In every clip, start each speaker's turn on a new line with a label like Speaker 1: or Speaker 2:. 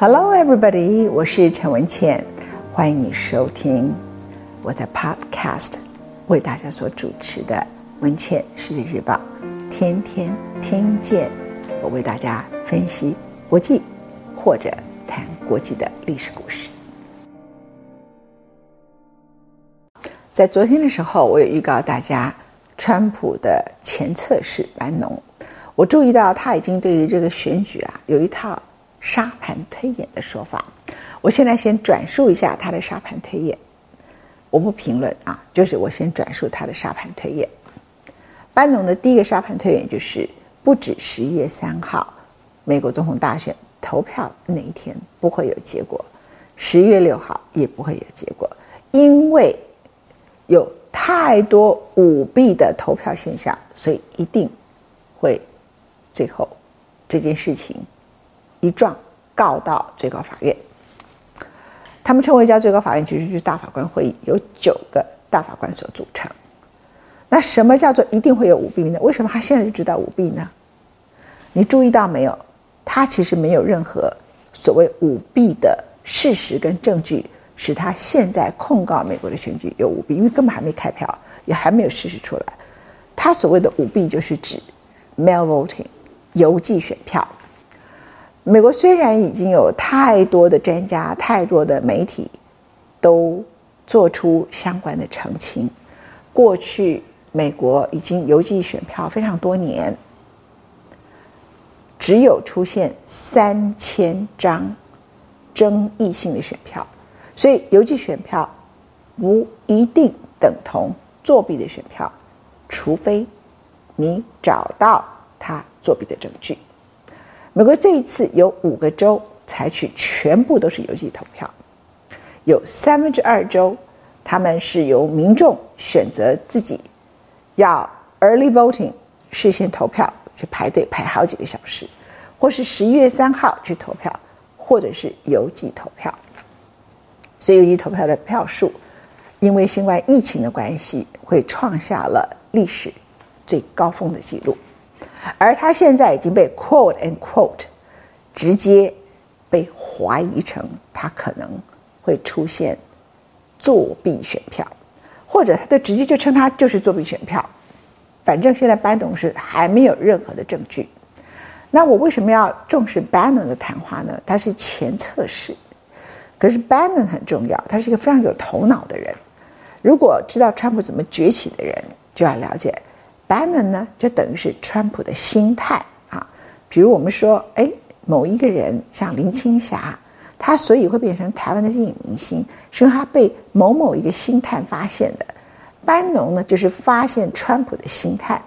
Speaker 1: Hello, everybody！我是陈文茜，欢迎你收听我在 Podcast 为大家所主持的《文茜世界日报》，天天听见我为大家分析国际或者谈国际的历史故事。在昨天的时候，我有预告大家，川普的前测试班农，我注意到他已经对于这个选举啊有一套。沙盘推演的说法，我现在先转述一下他的沙盘推演，我不评论啊，就是我先转述他的沙盘推演。班农的第一个沙盘推演就是，不止十一月三号，美国总统大选投票那一天不会有结果，十一月六号也不会有结果，因为有太多舞弊的投票现象，所以一定会最后这件事情。一状告到最高法院，他们称为叫最高法院，其实就是大法官会议，由九个大法官所组成。那什么叫做一定会有舞弊呢？为什么他现在就知道舞弊呢？你注意到没有？他其实没有任何所谓舞弊的事实跟证据，使他现在控告美国的选举有舞弊，因为根本还没开票，也还没有事实出来。他所谓的舞弊，就是指 mail voting 邮寄选票。美国虽然已经有太多的专家、太多的媒体都做出相关的澄清，过去美国已经邮寄选票非常多年，只有出现三千张争议性的选票，所以邮寄选票不一定等同作弊的选票，除非你找到他作弊的证据。美国这一次有五个州采取全部都是邮寄投票，有三分之二州，他们是由民众选择自己要 early voting 事先投票去排队排好几个小时，或是十一月三号去投票，或者是邮寄投票。所以邮寄投票的票数，因为新冠疫情的关系，会创下了历史最高峰的记录。而他现在已经被 quote and quote 直接被怀疑成他可能会出现作弊选票，或者他就直接就称他就是作弊选票。反正现在班董是还没有任何的证据。那我为什么要重视班农的谈话呢？他是前测试，可是班农很重要，他是一个非常有头脑的人。如果知道川普怎么崛起的人，就要了解。Bannon 呢，就等于是川普的心态啊。比如我们说，哎，某一个人像林青霞，他所以会变成台湾的电影明星，是因为他被某某一个星探发现的。班农呢，就是发现川普的心态。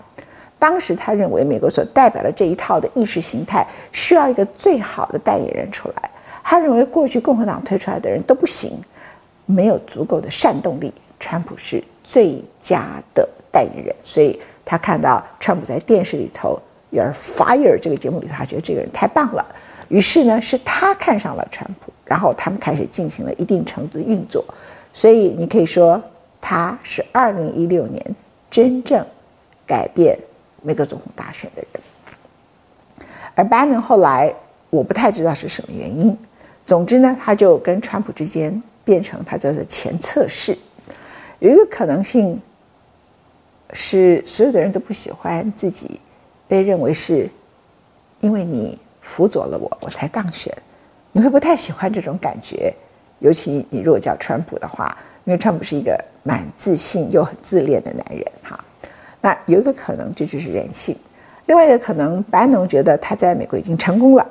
Speaker 1: 当时他认为美国所代表的这一套的意识形态需要一个最好的代言人出来。他认为过去共和党推出来的人都不行，没有足够的煽动力，川普是最佳的代言人，所以。他看到川普在电视里头《，your Fire》这个节目里头，他觉得这个人太棒了。于是呢，是他看上了川普，然后他们开始进行了一定程度的运作。所以你可以说，他是二零一六年真正改变美国总统大选的人。而班农后来，我不太知道是什么原因。总之呢，他就跟川普之间变成他叫做前测试，有一个可能性。是所有的人都不喜欢自己被认为是，因为你辅佐了我，我才当选。你会不太喜欢这种感觉，尤其你如果叫川普的话，因为川普是一个蛮自信又很自恋的男人哈。那有一个可能，这就是人性；另外一个可能，班农觉得他在美国已经成功了，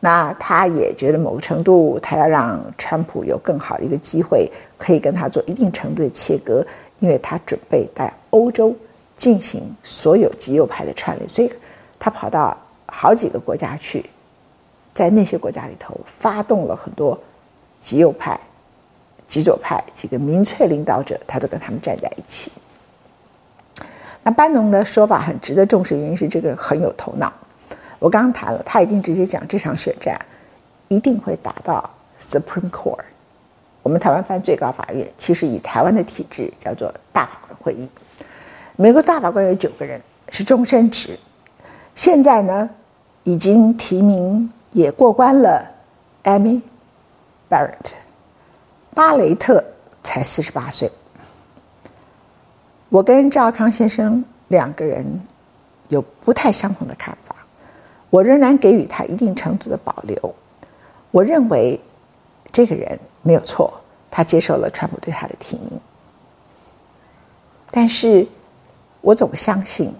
Speaker 1: 那他也觉得某个程度，他要让川普有更好的一个机会，可以跟他做一定程度的切割。因为他准备在欧洲进行所有极右派的串联，所以他跑到好几个国家去，在那些国家里头发动了很多极右派、极左派几个民粹领导者，他都跟他们站在一起。那班农的说法很值得重视，原因是这个人很有头脑。我刚刚谈了，他已经直接讲这场选战一定会打到 Supreme Court。我们台湾翻最高法院，其实以台湾的体制叫做大法官会议。美国大法官有九个人，是终身职。现在呢，已经提名也过关了 Amy Barrett，巴雷特才四十八岁。我跟赵康先生两个人有不太相同的看法，我仍然给予他一定程度的保留。我认为这个人没有错，他接受了川普对他的提名。但是，我总相信，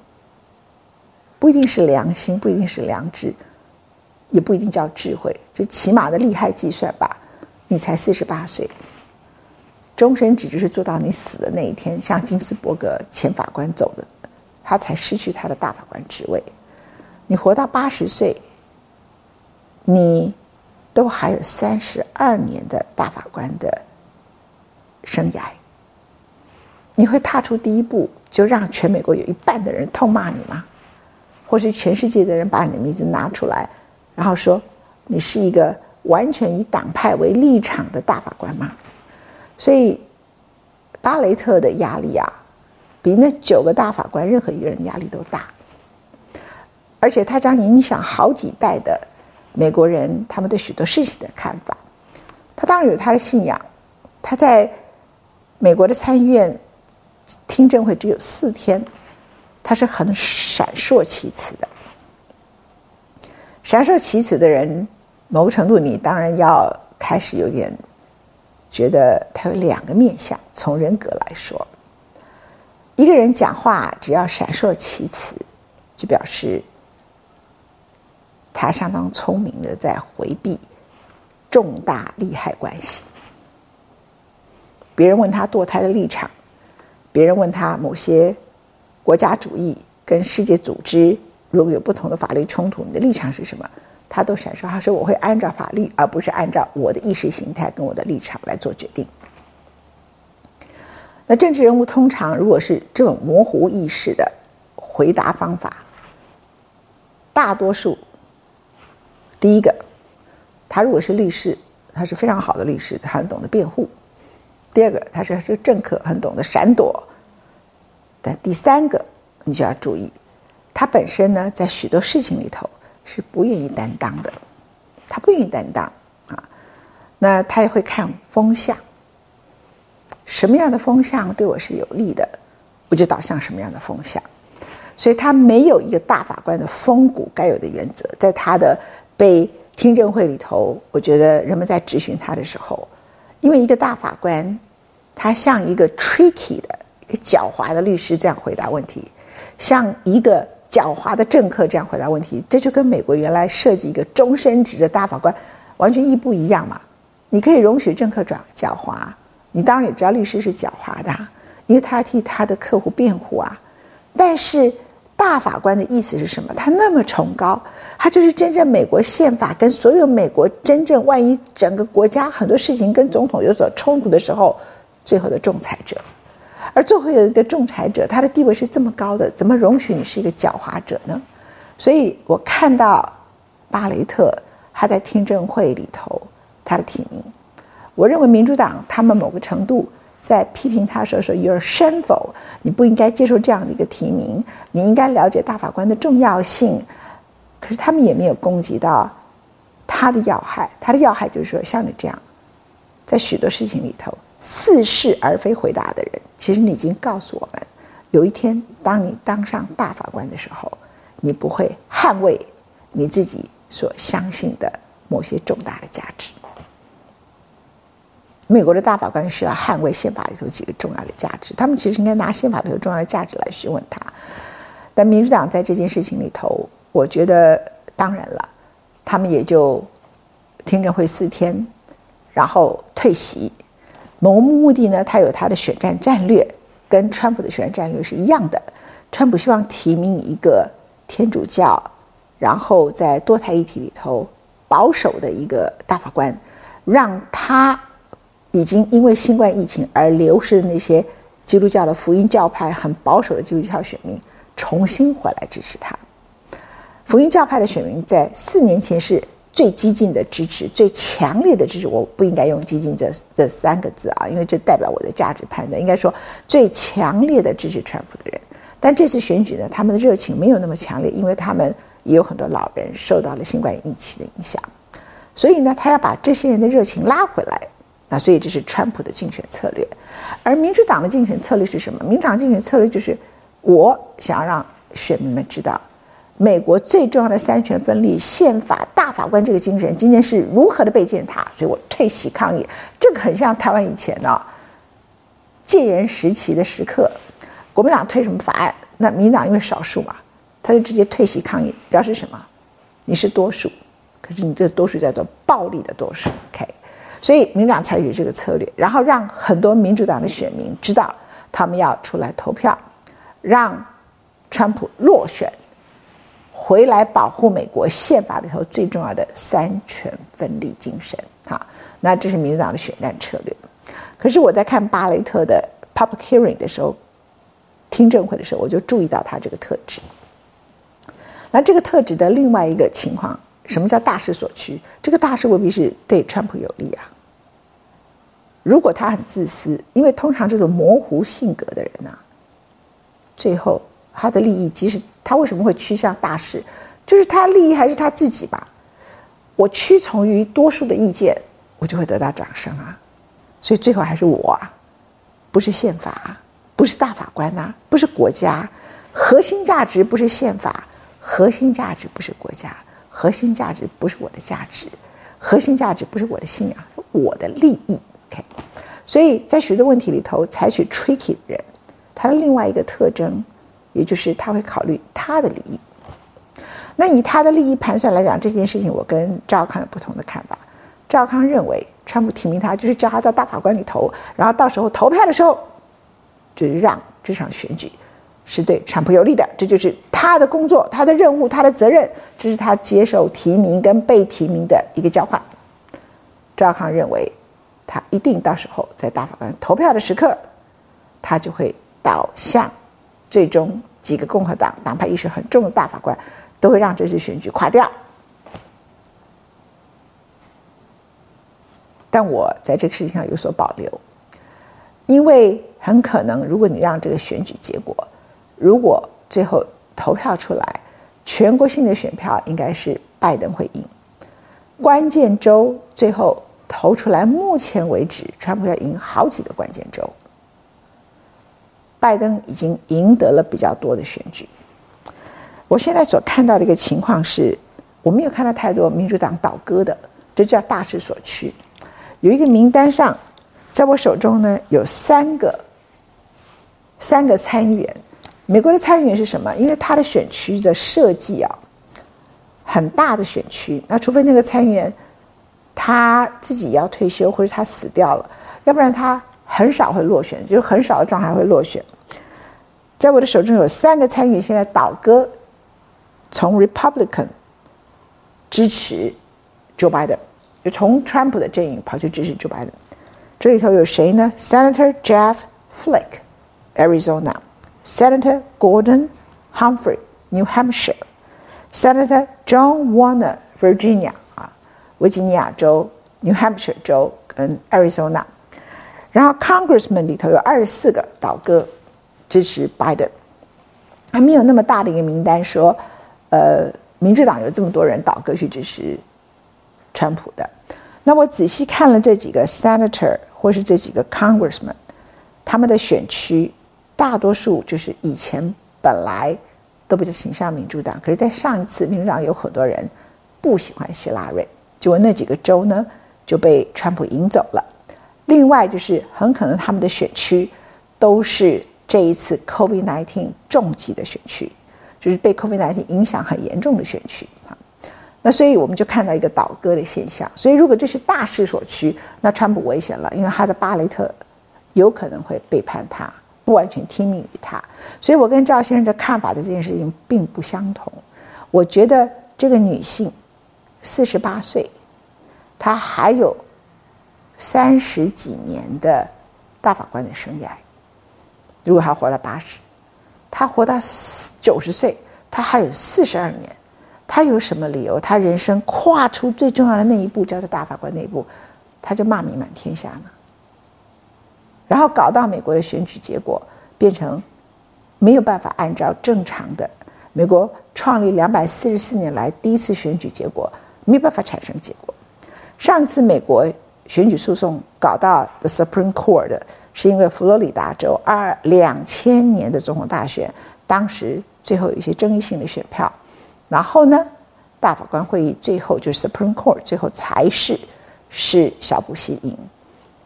Speaker 1: 不一定是良心，不一定是良知，也不一定叫智慧，就起码的利害计算吧。你才四十八岁，终身只就是做到你死的那一天，像金斯伯格前法官走的，他才失去他的大法官职位。你活到八十岁，你都还有三十二年的大法官的生涯。你会踏出第一步，就让全美国有一半的人痛骂你吗？或是全世界的人把你的名字拿出来，然后说你是一个完全以党派为立场的大法官吗？所以，巴雷特的压力啊，比那九个大法官任何一个人压力都大，而且他将影响好几代的美国人他们对许多事情的看法。他当然有他的信仰，他在美国的参议院。听证会只有四天，他是很闪烁其词的。闪烁其词的人，某个程度你当然要开始有点觉得他有两个面相。从人格来说，一个人讲话只要闪烁其词，就表示他相当聪明的在回避重大利害关系。别人问他堕胎的立场。别人问他某些国家主义跟世界组织如果有不同的法律冲突，你的立场是什么？他都闪烁，他说我会按照法律，而不是按照我的意识形态跟我的立场来做决定。那政治人物通常如果是这种模糊意识的回答方法，大多数第一个，他如果是律师，他是非常好的律师，他很懂得辩护。第二个，他是是政客，很懂得闪躲。但第三个，你就要注意，他本身呢，在许多事情里头是不愿意担当的，他不愿意担当啊。那他也会看风向，什么样的风向对我是有利的，我就导向什么样的风向。所以他没有一个大法官的风骨该有的原则，在他的被听证会里头，我觉得人们在质询他的时候。因为一个大法官，他像一个 tricky 的、一个狡猾的律师这样回答问题，像一个狡猾的政客这样回答问题，这就跟美国原来设计一个终身制的大法官完全一不一样嘛。你可以容许政客转狡猾，你当然也知道律师是狡猾的，因为他要替他的客户辩护啊。但是。大法官的意思是什么？他那么崇高，他就是真正美国宪法跟所有美国真正万一整个国家很多事情跟总统有所冲突的时候，最后的仲裁者。而最后有一个仲裁者，他的地位是这么高的，怎么容许你是一个狡猾者呢？所以我看到巴雷特他在听证会里头他的提名，我认为民主党他们某个程度。在批评他说说 “You're shameful”，你不应该接受这样的一个提名，你应该了解大法官的重要性。可是他们也没有攻击到他的要害，他的要害就是说，像你这样，在许多事情里头似是而非回答的人，其实你已经告诉我们，有一天当你当上大法官的时候，你不会捍卫你自己所相信的某些重大的价值。美国的大法官需要捍卫宪法里头几个重要的价值，他们其实应该拿宪法里头重要的价值来询问他。但民主党在这件事情里头，我觉得当然了，他们也就听证会四天，然后退席。某个目的呢，他有他的选战战略，跟川普的选战战略是一样的。川普希望提名一个天主教，然后在多台议题里头保守的一个大法官，让他。已经因为新冠疫情而流失的那些基督教的福音教派很保守的基督教选民，重新回来支持他。福音教派的选民在四年前是最激进的支持，最强烈的支持。我不应该用“激进”这这三个字啊，因为这代表我的价值判断。应该说最强烈的支持川普的人。但这次选举呢，他们的热情没有那么强烈，因为他们也有很多老人受到了新冠疫情的影响。所以呢，他要把这些人的热情拉回来。那所以这是川普的竞选策略，而民主党的竞选策略是什么？民主党竞选策略就是，我想要让选民们知道，美国最重要的三权分立、宪法大法官这个精神今天是如何的被践踏，所以我退席抗议。这个很像台湾以前的、哦，戒严时期的时刻，国民党推什么法案，那民进党因为少数嘛，他就直接退席抗议，表示什么？你是多数，可是你这多数叫做暴力的多数，OK。所以民主党采取这个策略，然后让很多民主党的选民知道他们要出来投票，让川普落选，回来保护美国宪法里头最重要的三权分立精神。好，那这是民主党的选战策略。可是我在看巴雷特的 public hearing 的时候，听证会的时候，我就注意到他这个特质。那这个特质的另外一个情况，什么叫大势所趋？这个大势未必是对川普有利啊。如果他很自私，因为通常这种模糊性格的人呐、最后他的利益，即使他为什么会趋向大势，就是他利益还是他自己吧。我屈从于多数的意见，我就会得到掌声啊。所以最后还是我，不是宪法，不是大法官呐、不是国家，核心价值不是宪法，核心价值不是国家，核心价值不是我的价值，核心价值不是我的信仰，我的利益。OK，所以在许多问题里头，采取 tricky 人，他的另外一个特征，也就是他会考虑他的利益。那以他的利益盘算来讲，这件事情我跟赵康有不同的看法。赵康认为，川普提名他就是叫他到大法官里投，然后到时候投票的时候，就是让这场选举是对川普有利的，这就是他的工作、他的任务、他的责任，这是他接受提名跟被提名的一个交换。赵康认为。他一定到时候在大法官投票的时刻，他就会倒向最终几个共和党党派意识很重的大法官都会让这次选举垮掉。但我在这个事情上有所保留，因为很可能如果你让这个选举结果，如果最后投票出来，全国性的选票应该是拜登会赢，关键州最后。投出来，目前为止，川普要赢好几个关键州。拜登已经赢得了比较多的选举。我现在所看到的一个情况是，我没有看到太多民主党倒戈的，这叫大势所趋。有一个名单上，在我手中呢，有三个三个参议员。美国的参议员是什么？因为他的选区的设计啊，很大的选区，那除非那个参议员。他自己要退休，或者他死掉了，要不然他很少会落选，就是很少的状态会落选。在我的手中有三个参议员现在倒戈，从 Republican 支持 Joe Biden，就从川普的阵营跑去支持 Joe Biden。这里头有谁呢？Senator Jeff Flake, Arizona; Senator Gordon Humphrey, New Hampshire; Senator John Warner, Virginia。啊维吉尼亚州、New Hampshire 州跟 Arizona，然后 Congressman 里头有二十四个倒戈支持 Biden，还没有那么大的一个名单说，呃，民主党有这么多人倒戈去支持川普的。那我仔细看了这几个 Senator 或是这几个 Congressman，他们的选区大多数就是以前本来都比较倾向民主党，可是，在上一次民主党有很多人不喜欢希拉瑞。结果那几个州呢就被川普赢走了。另外就是很可能他们的选区都是这一次 COVID-19 重击的选区，就是被 COVID-19 影响很严重的选区啊。那所以我们就看到一个倒戈的现象。所以如果这是大势所趋，那川普危险了，因为他的巴雷特有可能会背叛他，不完全听命于他。所以我跟赵先生的看法的这件事情并不相同。我觉得这个女性。四十八岁，她还有三十几年的大法官的生涯。如果他活到八十，他活到九十岁，他还有四十二年。他有什么理由？他人生跨出最重要的那一步，叫做大法官那一步，他就骂名满天下呢？然后搞到美国的选举结果变成没有办法按照正常的美国创立两百四十四年来第一次选举结果。没有办法产生结果，上次美国选举诉讼搞到 The Supreme Court 的，是因为佛罗里达州二两千年的总统大选，当时最后有一些争议性的选票，然后呢，大法官会议最后就是 Supreme Court 最后裁是是小布希赢。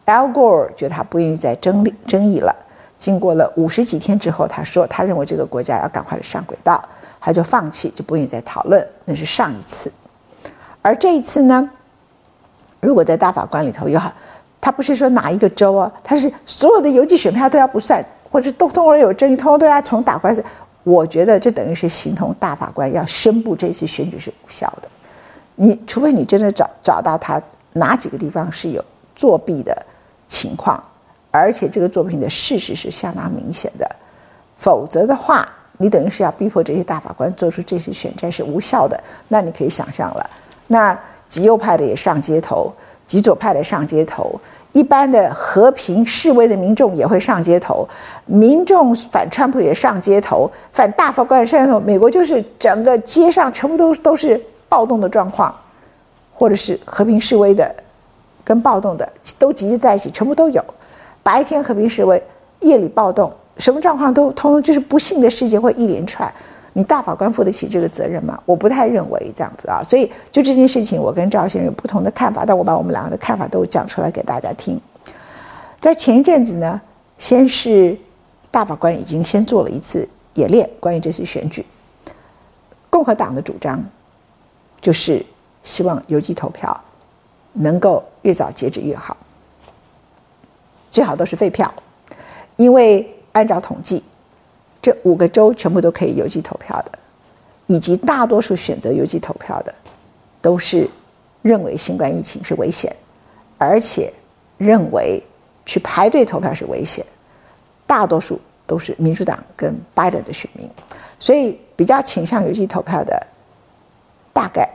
Speaker 1: Al Gore 觉得他不愿意再争争议了。经过了五十几天之后，他说他认为这个国家要赶快的上轨道，他就放弃，就不愿意再讨论。那是上一次，而这一次呢，如果在大法官里头有，他不是说哪一个州啊，他是所有的邮寄选票都要不算，或者都通通有争议，通通都要重打官司。我觉得这等于是形同大法官要宣布这次选举是无效的。你除非你真的找找到他哪几个地方是有作弊的情况。而且这个作品的事实是相当明显的，否则的话，你等于是要逼迫这些大法官做出这些选战是无效的。那你可以想象了，那极右派的也上街头，极左派的上街头，一般的和平示威的民众也会上街头，民众反川普也上街头，反大法官也上街头。美国就是整个街上全部都都是暴动的状况，或者是和平示威的跟暴动的都集结在一起，全部都有。白天和平示威，夜里暴动，什么状况都通通就是不幸的事件会一连串。你大法官负得起这个责任吗？我不太认为这样子啊。所以就这件事情，我跟赵先生有不同的看法，但我把我们两个的看法都讲出来给大家听。在前一阵子呢，先是大法官已经先做了一次演练，关于这次选举，共和党的主张就是希望邮寄投票能够越早截止越好。最好都是废票，因为按照统计，这五个州全部都可以邮寄投票的，以及大多数选择邮寄投票的，都是认为新冠疫情是危险，而且认为去排队投票是危险。大多数都是民主党跟拜登的选民，所以比较倾向邮寄投票的，大概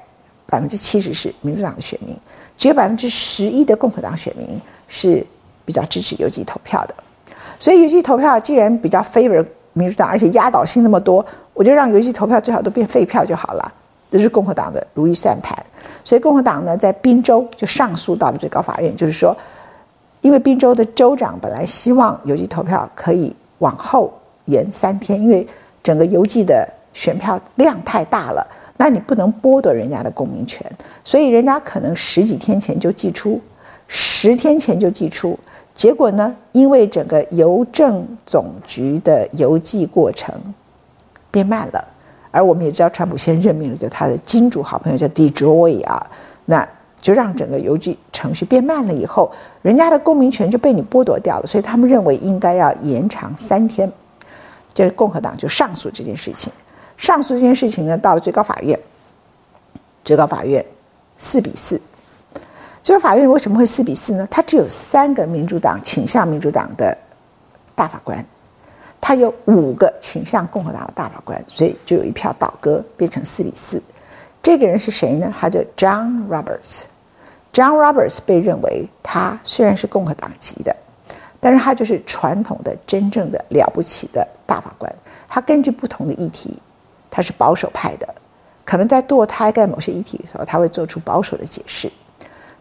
Speaker 1: 百分之七十是民主党的选民，只有百分之十一的共和党选民是。比较支持邮寄投票的，所以邮寄投票既然比较 favor 民主党，而且压倒性那么多，我就让邮寄投票最好都变废票就好了。这是共和党的如意算盘。所以共和党呢，在宾州就上诉到了最高法院，就是说，因为宾州的州长本来希望邮寄投票可以往后延三天，因为整个邮寄的选票量太大了，那你不能剥夺人家的公民权，所以人家可能十几天前就寄出，十天前就寄出。结果呢？因为整个邮政总局的邮寄过程变慢了，而我们也知道，川普先任命了就他的金主好朋友叫 DeJoy 啊，那就让整个邮寄程序变慢了。以后，人家的公民权就被你剥夺掉了，所以他们认为应该要延长三天。就是共和党就上诉这件事情，上诉这件事情呢，到了最高法院，最高法院四比四。最高法院为什么会四比四呢？他只有三个民主党倾向民主党的大法官，他有五个倾向共和党的大法官，所以就有一票倒戈，变成四比四。这个人是谁呢？他叫 John Roberts。John Roberts 被认为他虽然是共和党籍的，但是他就是传统的、真正的了不起的大法官。他根据不同的议题，他是保守派的，可能在堕胎跟某些议题的时候，他会做出保守的解释。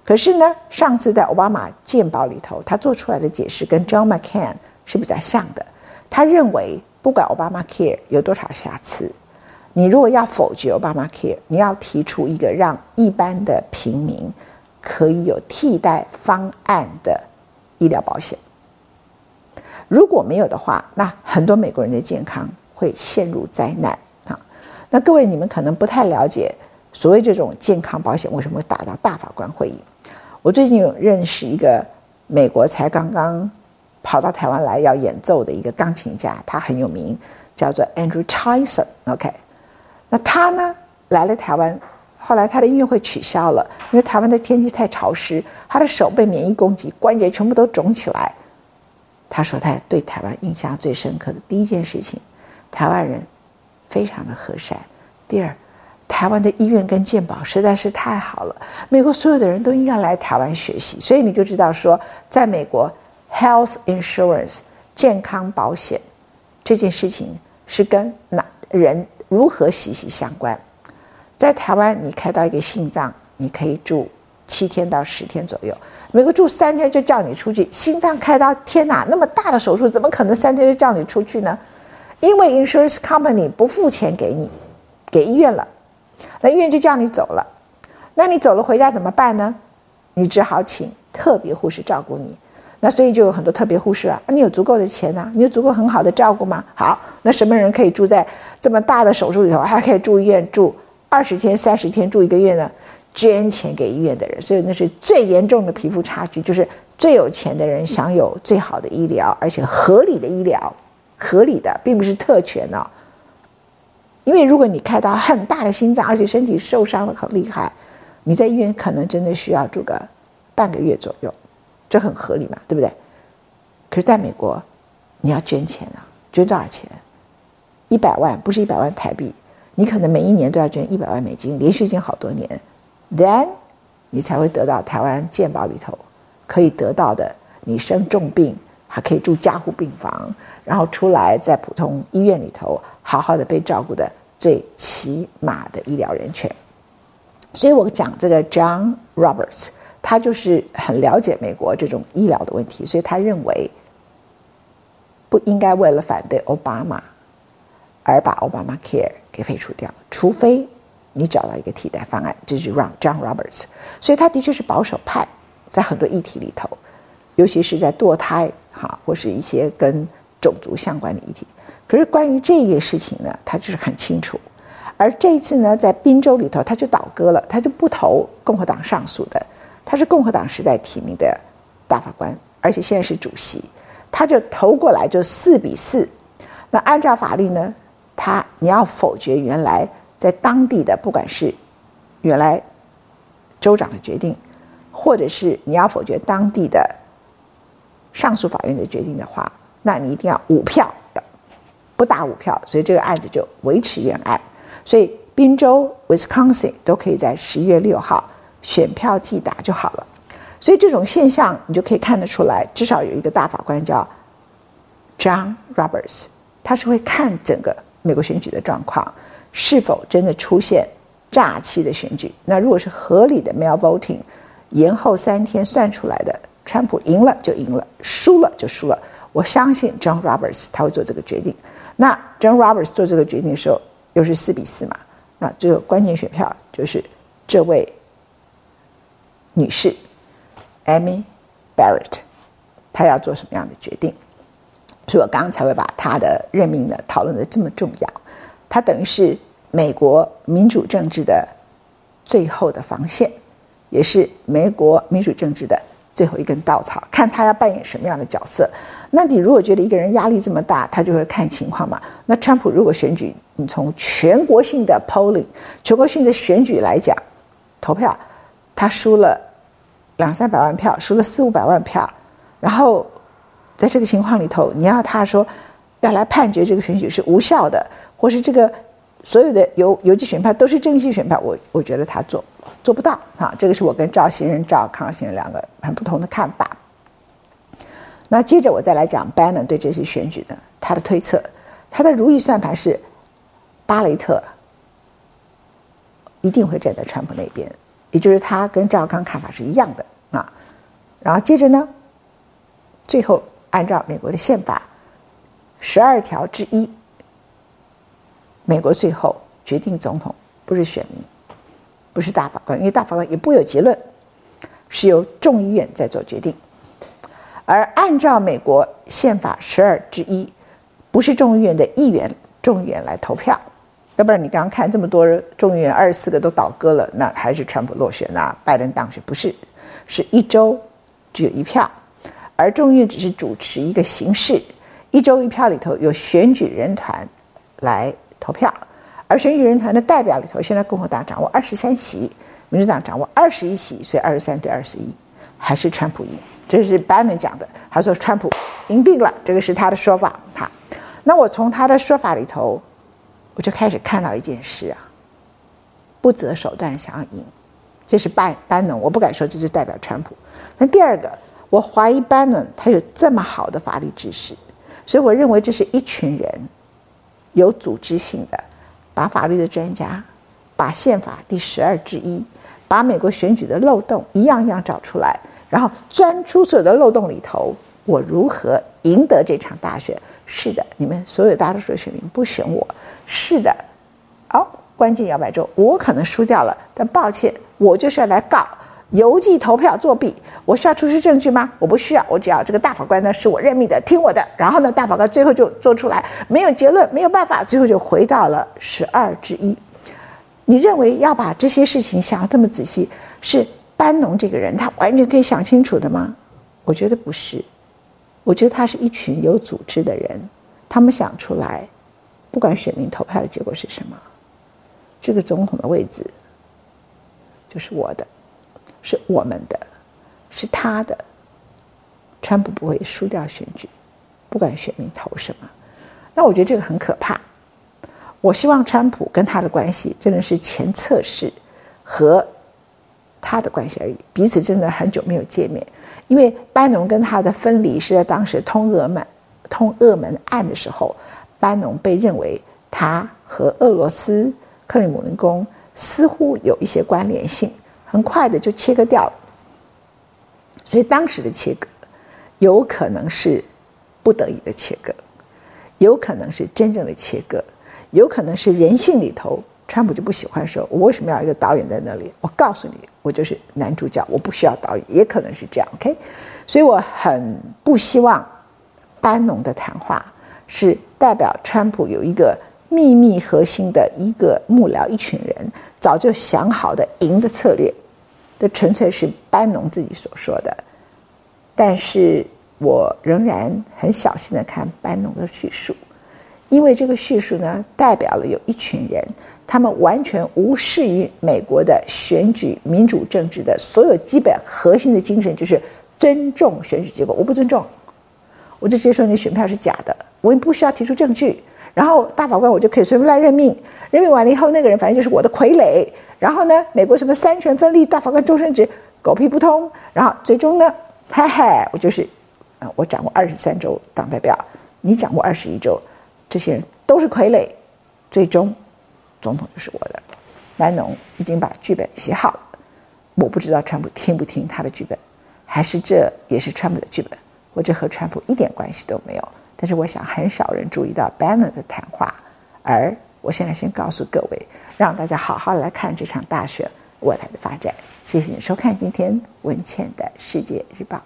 Speaker 1: 可是呢，上次在奥巴马健保里头，他做出来的解释跟 John McCain 是比较像的。他认为，不管 Obamacare 有多少瑕疵，你如果要否决 Obamacare，你要提出一个让一般的平民可以有替代方案的医疗保险。如果没有的话，那很多美国人的健康会陷入灾难啊！那各位，你们可能不太了解。所谓这种健康保险为什么会打到大法官会议？我最近有认识一个美国才刚刚跑到台湾来要演奏的一个钢琴家，他很有名，叫做 Andrew Tyson。OK，那他呢来了台湾，后来他的音乐会取消了，因为台湾的天气太潮湿，他的手被免疫攻击，关节全部都肿起来。他说他对台湾印象最深刻的第一件事情，台湾人非常的和善。第二。台湾的医院跟健保实在是太好了，美国所有的人都应该来台湾学习。所以你就知道说，在美国，health insurance 健康保险这件事情是跟哪人如何息息相关。在台湾，你开到一个心脏，你可以住七天到十天左右。美国住三天就叫你出去，心脏开刀，天哪，那么大的手术怎么可能三天就叫你出去呢？因为 insurance company 不付钱给你，给医院了，那医院就叫你走了。那你走了回家怎么办呢？你只好请特别护士照顾你。那所以就有很多特别护士啊。你有足够的钱呐、啊？你有足够很好的照顾吗？好，那什么人可以住在这么大的手术里头，还可以住院住二十天、三十天、住一个月呢？捐钱给医院的人，所以那是最严重的贫富差距，就是最有钱的人享有最好的医疗，而且合理的医疗，合理的，并不是特权哦。因为如果你开刀很大的心脏，而且身体受伤了很厉害，你在医院可能真的需要住个半个月左右，这很合理嘛，对不对？可是在美国，你要捐钱啊，捐多少钱？一百万，不是一百万台币，你可能每一年都要捐一百万美金，连续捐好多年。Then，你才会得到台湾健保里头可以得到的，你生重病还可以住加护病房，然后出来在普通医院里头好好的被照顾的最起码的医疗人权。所以我讲这个 John Roberts，他就是很了解美国这种医疗的问题，所以他认为不应该为了反对奥巴马而把 Obamacare 给废除掉，除非。你找到一个替代方案，这是让 John Roberts，所以他的确是保守派，在很多议题里头，尤其是在堕胎哈，或是一些跟种族相关的议题。可是关于这个事情呢，他就是很清楚。而这一次呢，在宾州里头，他就倒戈了，他就不投共和党上诉的，他是共和党时代提名的大法官，而且现在是主席，他就投过来就四比四。那按照法律呢，他你要否决原来。在当地的，不管是原来州长的决定，或者是你要否决当地的上诉法院的决定的话，那你一定要五票，不打五票，所以这个案子就维持原案。所以宾州、Wisconsin 都可以在十一月六号选票即打就好了。所以这种现象你就可以看得出来，至少有一个大法官叫 John Roberts，他是会看整个美国选举的状况。是否真的出现诈欺的选举？那如果是合理的 mail voting，延后三天算出来的，川普赢了就赢了，输了就输了。我相信 John Roberts 他会做这个决定。那 John Roberts 做这个决定的时候，又是四比四嘛？那最后关键选票就是这位女士 Amy Barrett，她要做什么样的决定？所以我刚刚才会把她的任命呢讨论的这么重要。她等于是美国民主政治的最后的防线，也是美国民主政治的最后一根稻草。看他要扮演什么样的角色。那你如果觉得一个人压力这么大，他就会看情况嘛。那川普如果选举，你从全国性的 polling、全国性的选举来讲，投票他输了两三百万票，输了四五百万票，然后在这个情况里头，你要他说要来判决这个选举是无效的。或是这个所有的邮邮寄选票都是正式选票，我我觉得他做做不到啊。这个是我跟赵先生、赵康先生两个很不同的看法。那接着我再来讲 Bannon 对这次选举的他的推测，他的如意算盘是巴雷特一定会站在川普那边，也就是他跟赵康看法是一样的啊。然后接着呢，最后按照美国的宪法十二条之一。美国最后决定总统不是选民，不是大法官，因为大法官也不有结论，是由众议院在做决定。而按照美国宪法十二之一，不是众议院的议员，众议员来投票。要不然你刚刚看这么多，众议员二十四个都倒戈了，那还是川普落选呐，拜登当选？不是，是一州只有一票，而众议院只是主持一个形式，一周一票里头有选举人团来。投票，而选举人团的代表里头，现在共和党掌握二十三席，民主党掌握二十一席，所以二十三对二十一，还是川普赢。这是班农讲的，他说川普赢定了，这个是他的说法。哈，那我从他的说法里头，我就开始看到一件事啊，不择手段想要赢，这是班班农我不敢说这就代表川普。那第二个，我怀疑班农他有这么好的法律知识，所以我认为这是一群人。有组织性的，把法律的专家，把宪法第十二之一把美国选举的漏洞一样一样找出来，然后钻出所有的漏洞里头，我如何赢得这场大选？是的，你们所有大多数的选民不选我。是的，哦，关键摇摆州我可能输掉了，但抱歉，我就是要来告邮寄投票作弊。我需要出示证据吗？我不需要，我只要这个大法官呢是我任命的，听我的。然后呢，大法官最后就做出来，没有结论，没有办法，最后就回到了十二之一。你认为要把这些事情想得这么仔细，是班农这个人他完全可以想清楚的吗？我觉得不是。我觉得他是一群有组织的人，他们想出来，不管选民投票的结果是什么，这个总统的位置就是我的，是我们的，是他的。川普不会输掉选举，不管选民投什么。那我觉得这个很可怕。我希望川普跟他的关系真的是前测试和他的关系而已，彼此真的很久没有见面。因为班农跟他的分离是在当时通俄门通俄门案的时候，班农被认为他和俄罗斯克里姆林宫似乎有一些关联性，很快的就切割掉了。所以当时的切割有可能是不得已的切割，有可能是真正的切割，有可能是人性里头。川普就不喜欢说，我为什么要一个导演在那里？我告诉你，我就是男主角，我不需要导演，也可能是这样，OK？所以我很不希望班农的谈话是代表川普有一个秘密核心的一个幕僚，一群人早就想好的赢的策略，这纯粹是班农自己所说的。但是我仍然很小心的看班农的叙述，因为这个叙述呢，代表了有一群人。他们完全无视于美国的选举民主政治的所有基本核心的精神，就是尊重选举结果。我不尊重，我就直接说你选票是假的，我也不需要提出证据。然后大法官我就可以随便来任命，任命完了以后，那个人反正就是我的傀儡。然后呢，美国什么三权分立，大法官终身制，狗屁不通。然后最终呢，嘿嘿，我就是，啊，我掌握二十三州党代表，你掌握二十一州，这些人都是傀儡，最终。总统就是我的，班农已经把剧本写好了，我不知道川普听不听他的剧本，还是这也是川普的剧本，或者和川普一点关系都没有。但是我想很少人注意到 Bannon 的谈话，而我现在先告诉各位，让大家好好来看这场大选未来的发展。谢谢你收看今天文倩的世界日报。